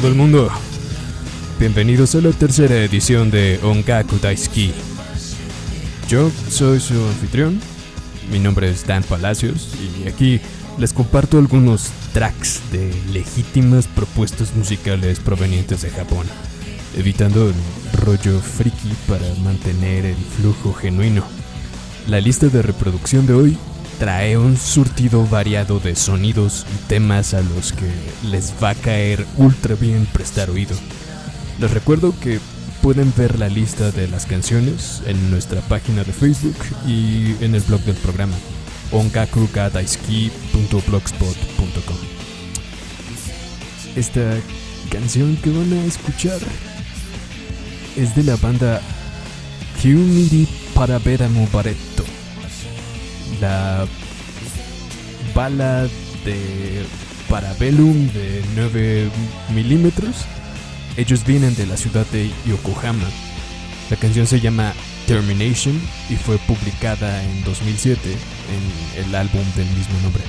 todo el mundo. Bienvenidos a la tercera edición de Ongaku Daisuki. Yo soy su anfitrión. Mi nombre es Dan Palacios y aquí les comparto algunos tracks de legítimas propuestas musicales provenientes de Japón, evitando el rollo friki para mantener el flujo genuino. La lista de reproducción de hoy trae un surtido variado de sonidos y temas a los que les va a caer ultra bien prestar oído. Les recuerdo que pueden ver la lista de las canciones en nuestra página de Facebook y en el blog del programa ongakugadaiski.blogspot.com Esta canción que van a escuchar es de la banda Kyumiri Paraberamu Baretto la bala de Parabellum de 9 milímetros. Ellos vienen de la ciudad de Yokohama. La canción se llama Termination y fue publicada en 2007 en el álbum del mismo nombre.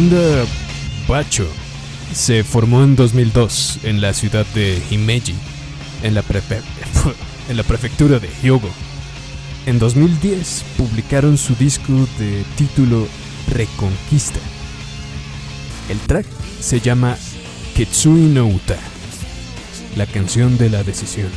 Banda Bacho se formó en 2002 en la ciudad de Himeji, en la, en la prefectura de Hyogo. En 2010 publicaron su disco de título Reconquista. El track se llama Ketsui no Uta, la canción de la decisión.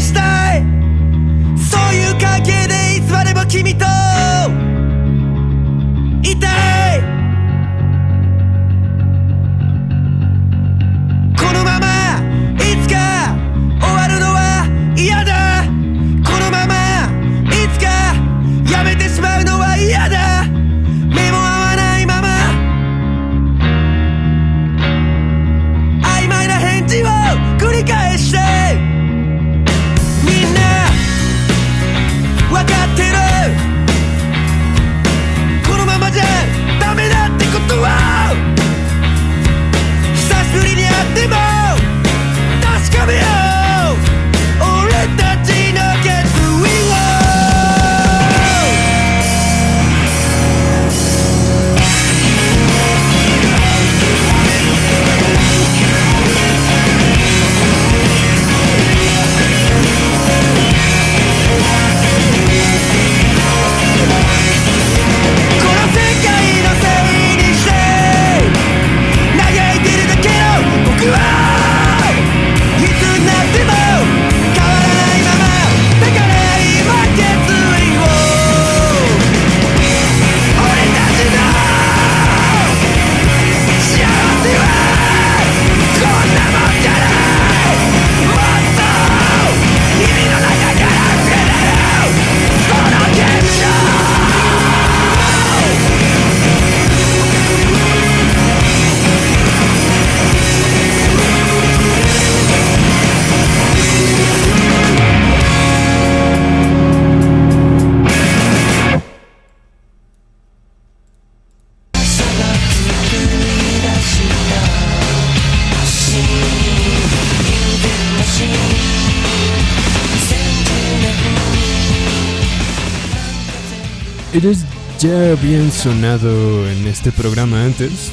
したい。そういう関係でいつまでも君といたい。Ellos ya habían sonado en este programa antes,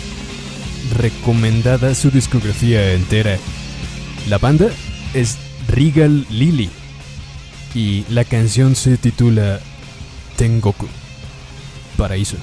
recomendada su discografía entera. La banda es Regal Lily y la canción se titula Tengoku, Paraíso.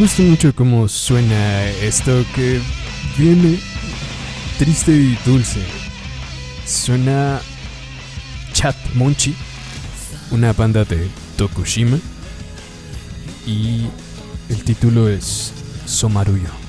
Gusta mucho cómo suena esto que viene triste y dulce. Suena Chat Monchi, una banda de Tokushima. Y el título es Somaruyo.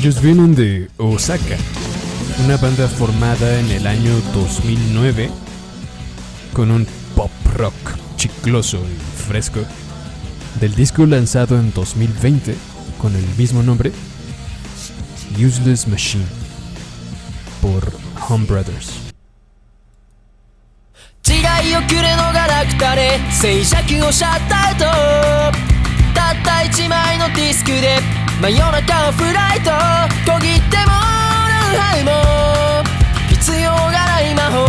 Ellos vienen de Osaka, una banda formada en el año 2009 con un pop rock chicloso y fresco. Del disco lanzado en 2020 con el mismo nombre, Useless Machine, por Home Brothers. 違い遅れのガラクタで静寂をシャットアウトたった一枚のディスクで 真夜中フライト小切ってもラウハイも必要がない魔法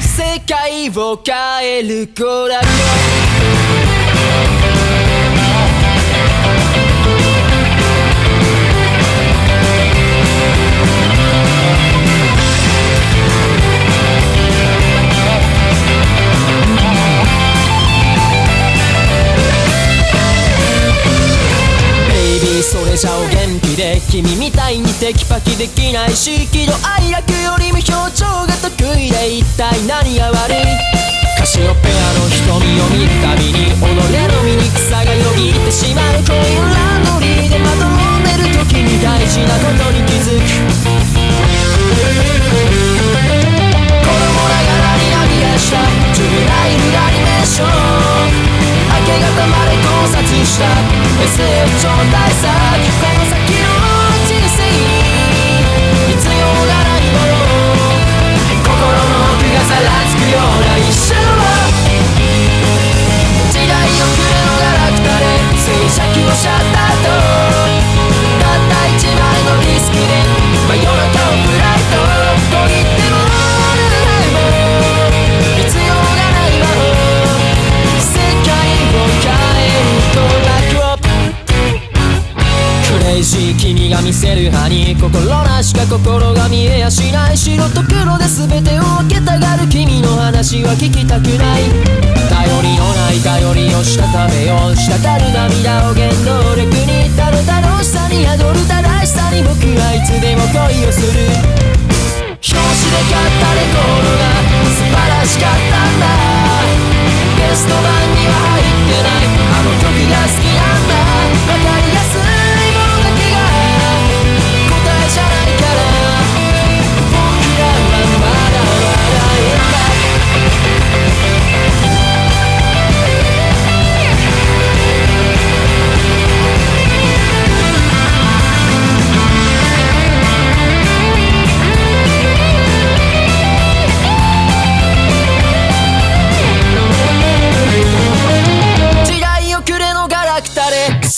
世界を変えるコラボ Baby それじゃお元気で君みたいにテキパキできないし喜怒哀楽よりも表情が得意で一体何が悪い。カシオペアの瞳を見るたびに己の醜さがよぎってしまうコインランドリーでまとんでる時に大事なことに気づく。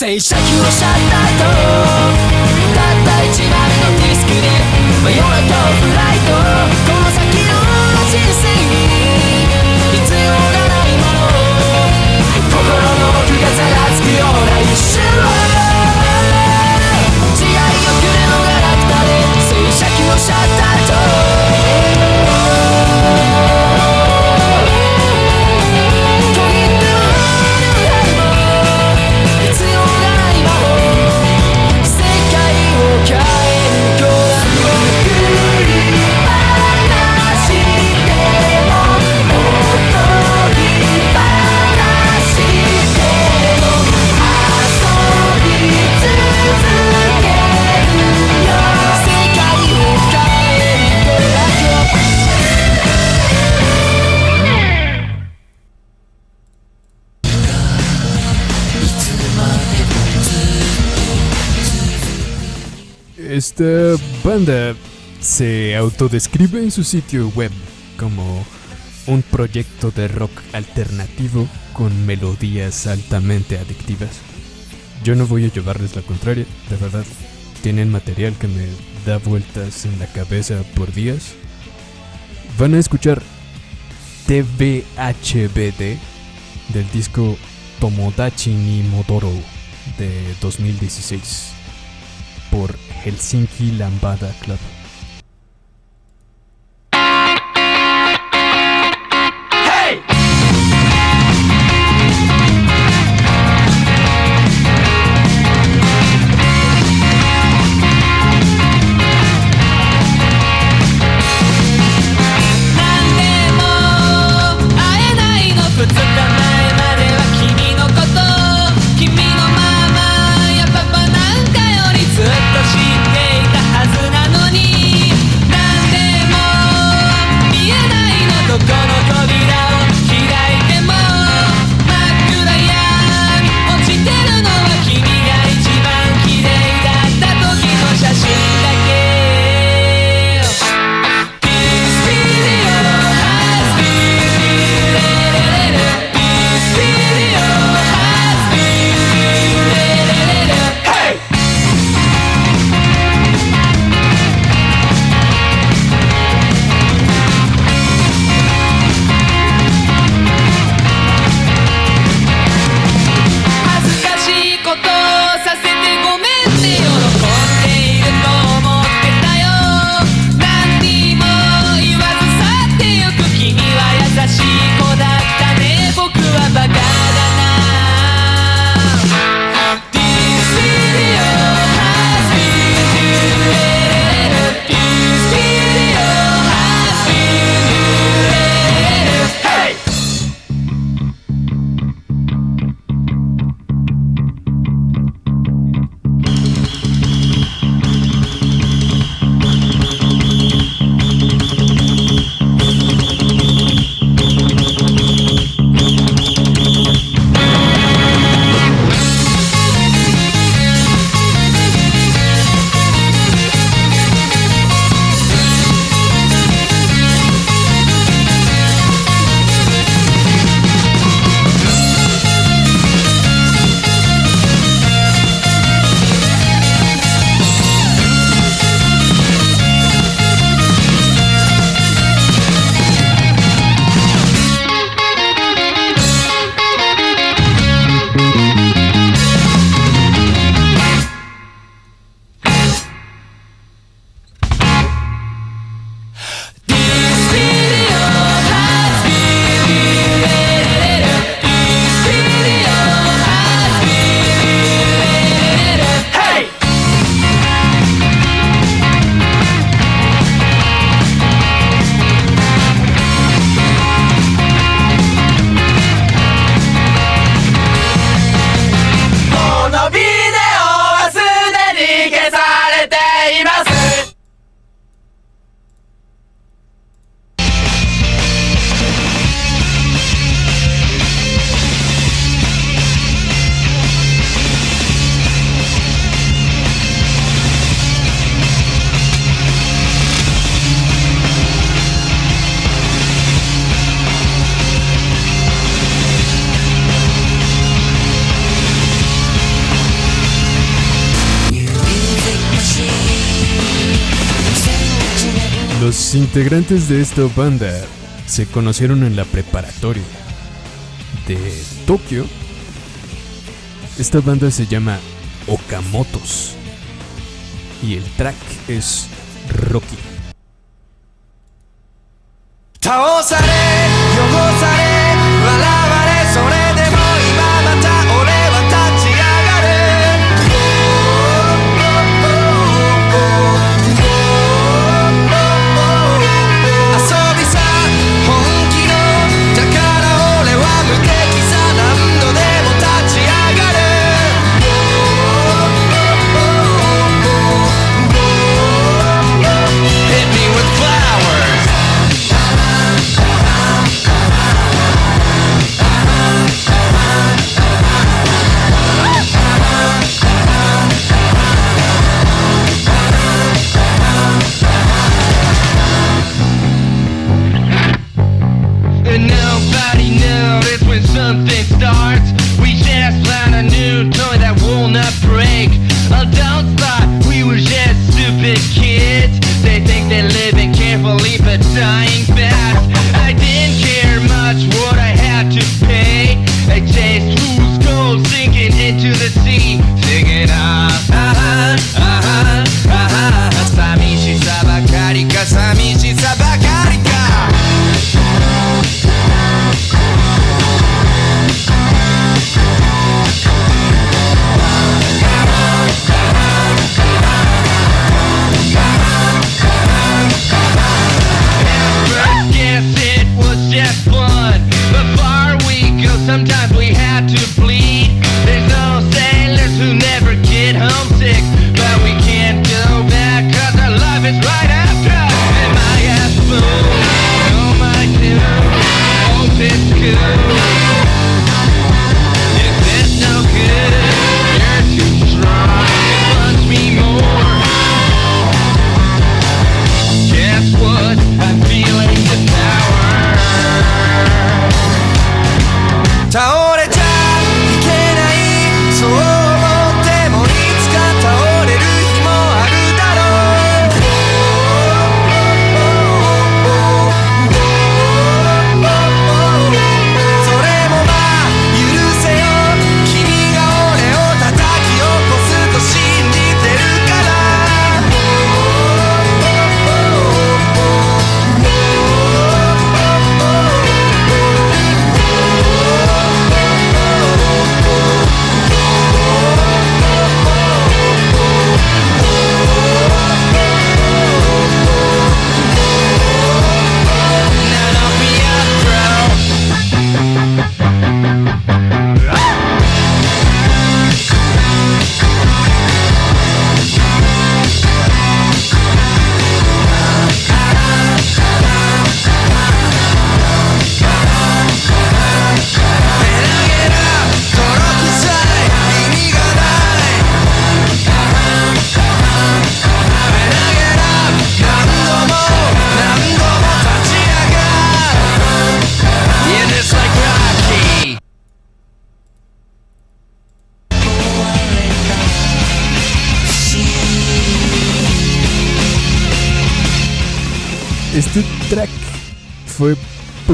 タで静寂をシャッターと。たった一枚のディスクで真夜中をフライト。この先の人生 autodescribe en su sitio web como un proyecto de rock alternativo con melodías altamente adictivas. Yo no voy a llevarles la contraria, de verdad. Tienen material que me da vueltas en la cabeza por días. Van a escuchar TVHBD del disco Tomodachi ni Modoro de 2016 por Helsinki Lambada Club. Los integrantes de esta banda se conocieron en la preparatoria de Tokio. Esta banda se llama Okamotos y el track es Rocky.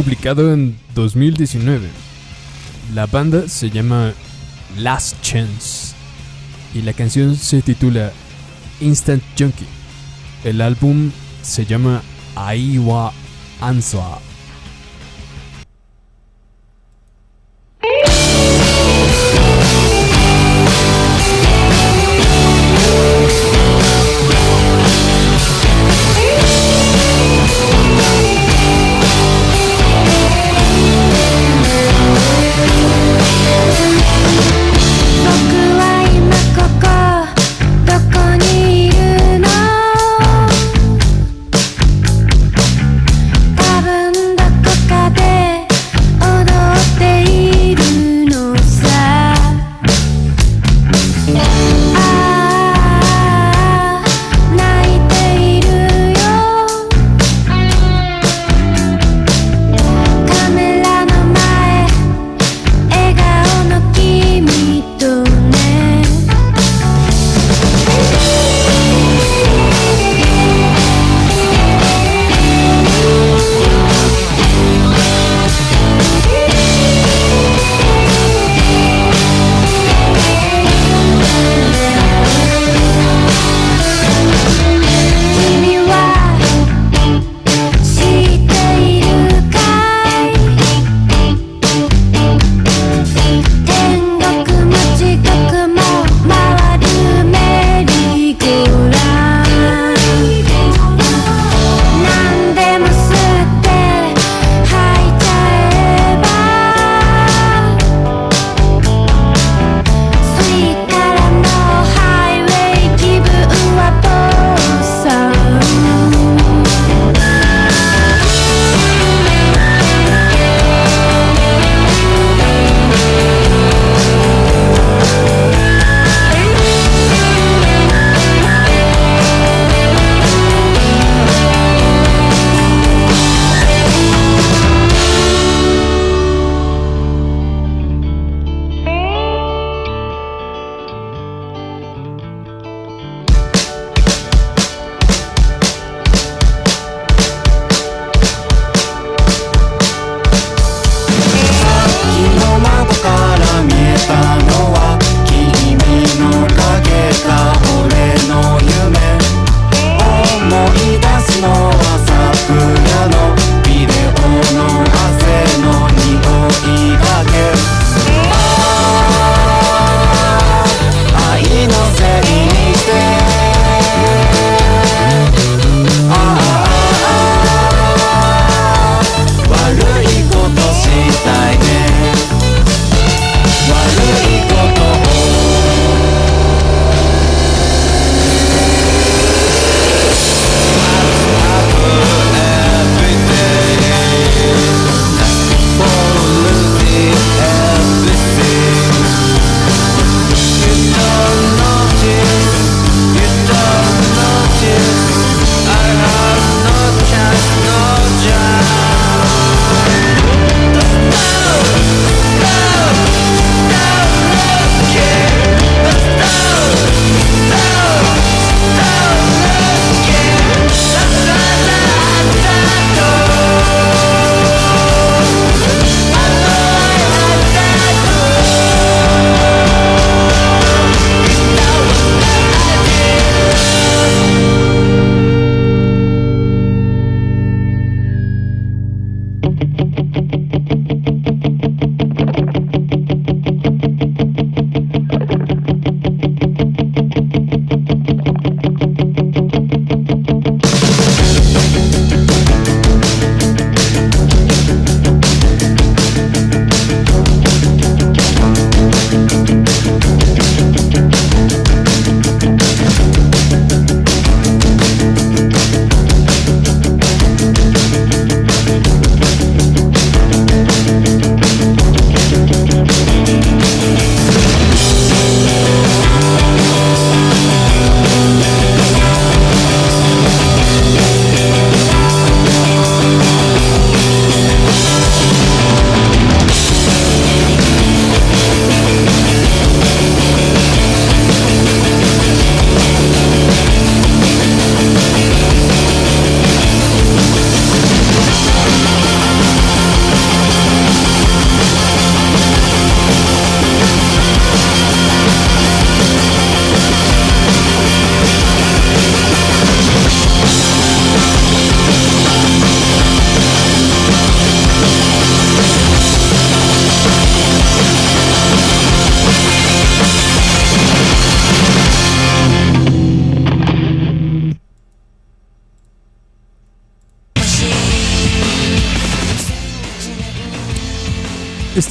publicado en 2019. La banda se llama Last Chance y la canción se titula Instant Junkie. El álbum se llama Aiwa Answa.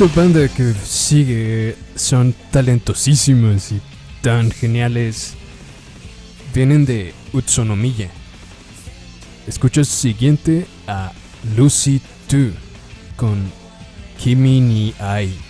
esta banda que sigue son talentosísimas y tan geniales. Vienen de Utsunomiya. Escucha siguiente a Lucy 2 con Kimi ni Ai.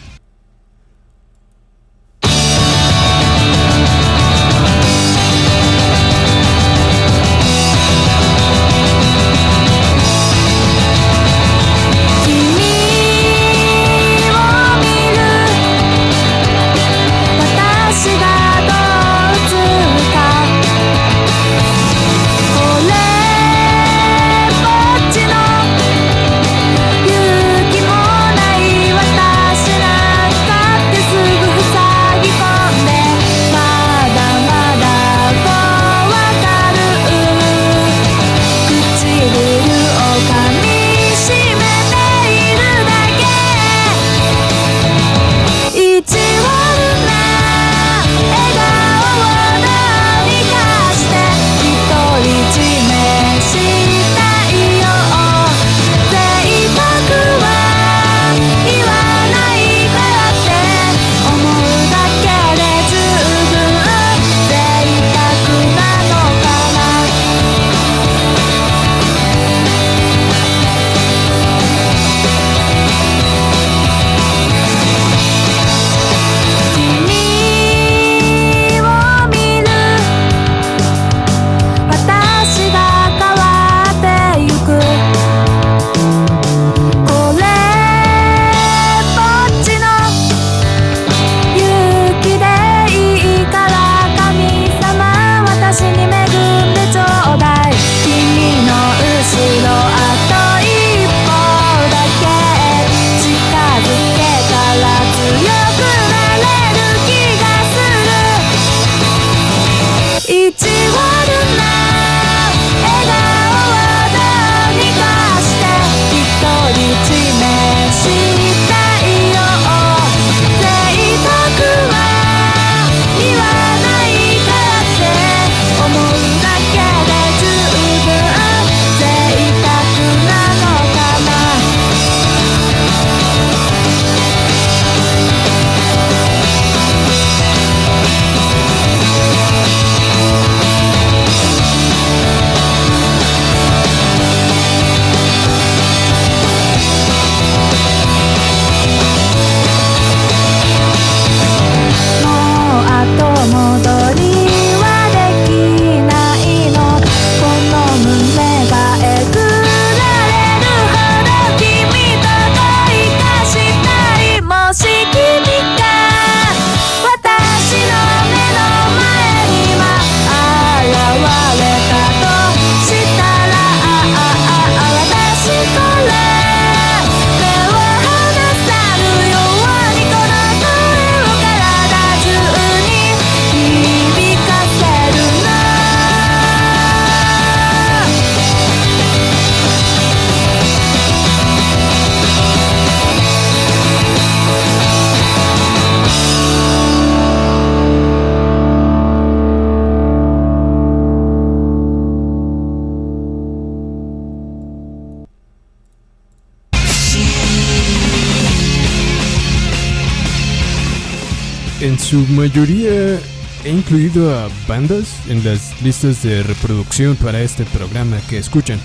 mayoría he incluido a bandas en las listas de reproducción para este programa que escuchan,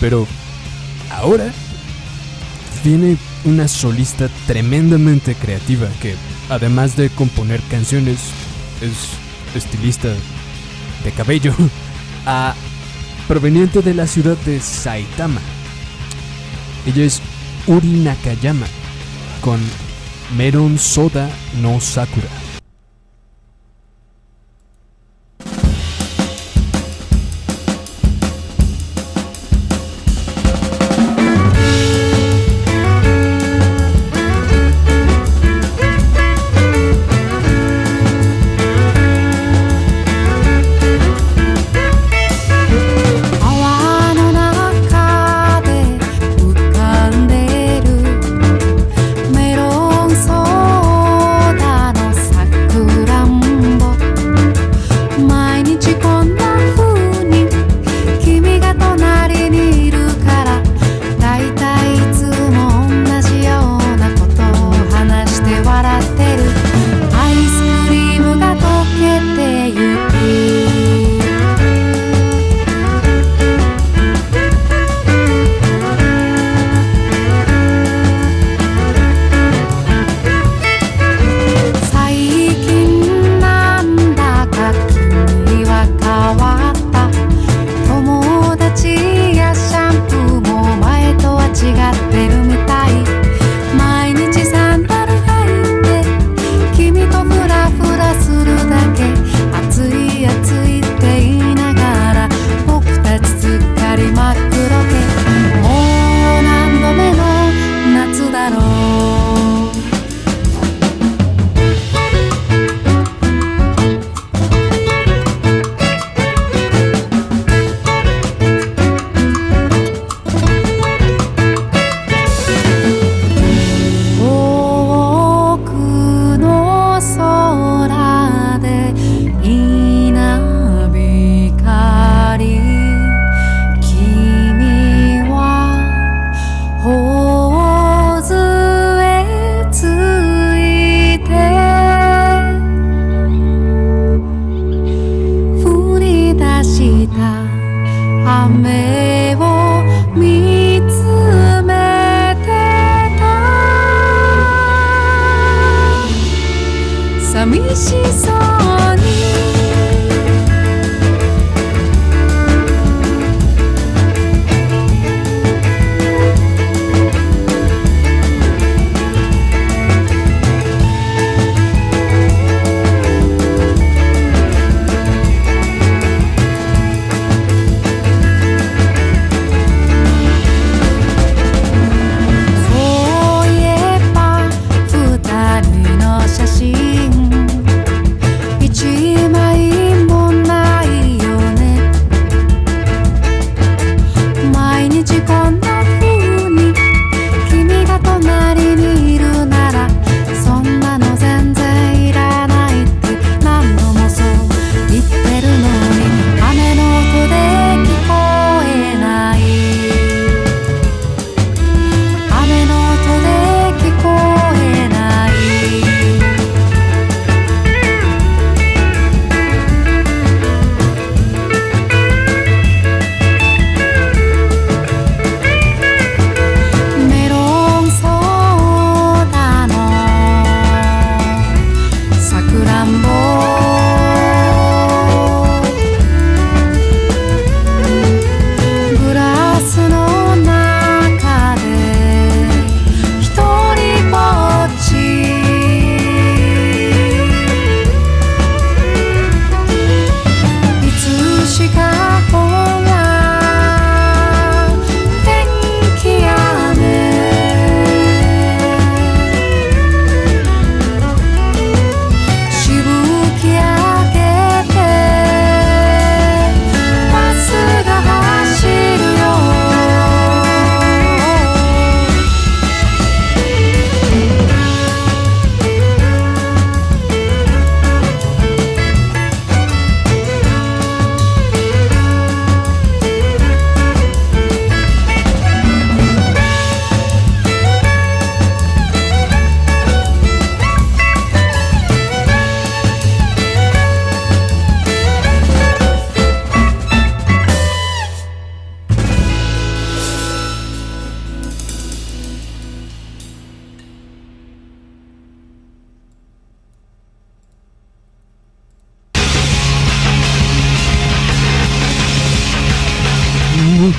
pero ahora tiene una solista tremendamente creativa que, además de componer canciones, es estilista de cabello, a, proveniente de la ciudad de Saitama. Ella es Uri Nakayama con Meron Soda no Sakura.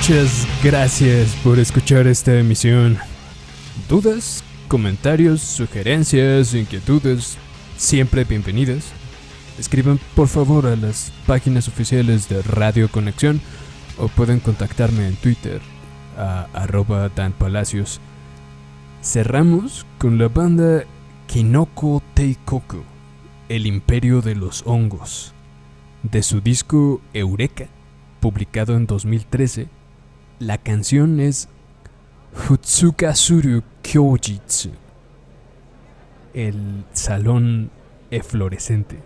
Muchas gracias por escuchar esta emisión. ¿Dudas, comentarios, sugerencias, inquietudes? Siempre bienvenidas. Escriban por favor a las páginas oficiales de Radio Conexión o pueden contactarme en Twitter a arroba Dan Palacios. Cerramos con la banda Kinoko Teikoku, El Imperio de los Hongos, de su disco Eureka, publicado en 2013. La canción es Hutsukasuru Kyojitsu, el salón eflorescente.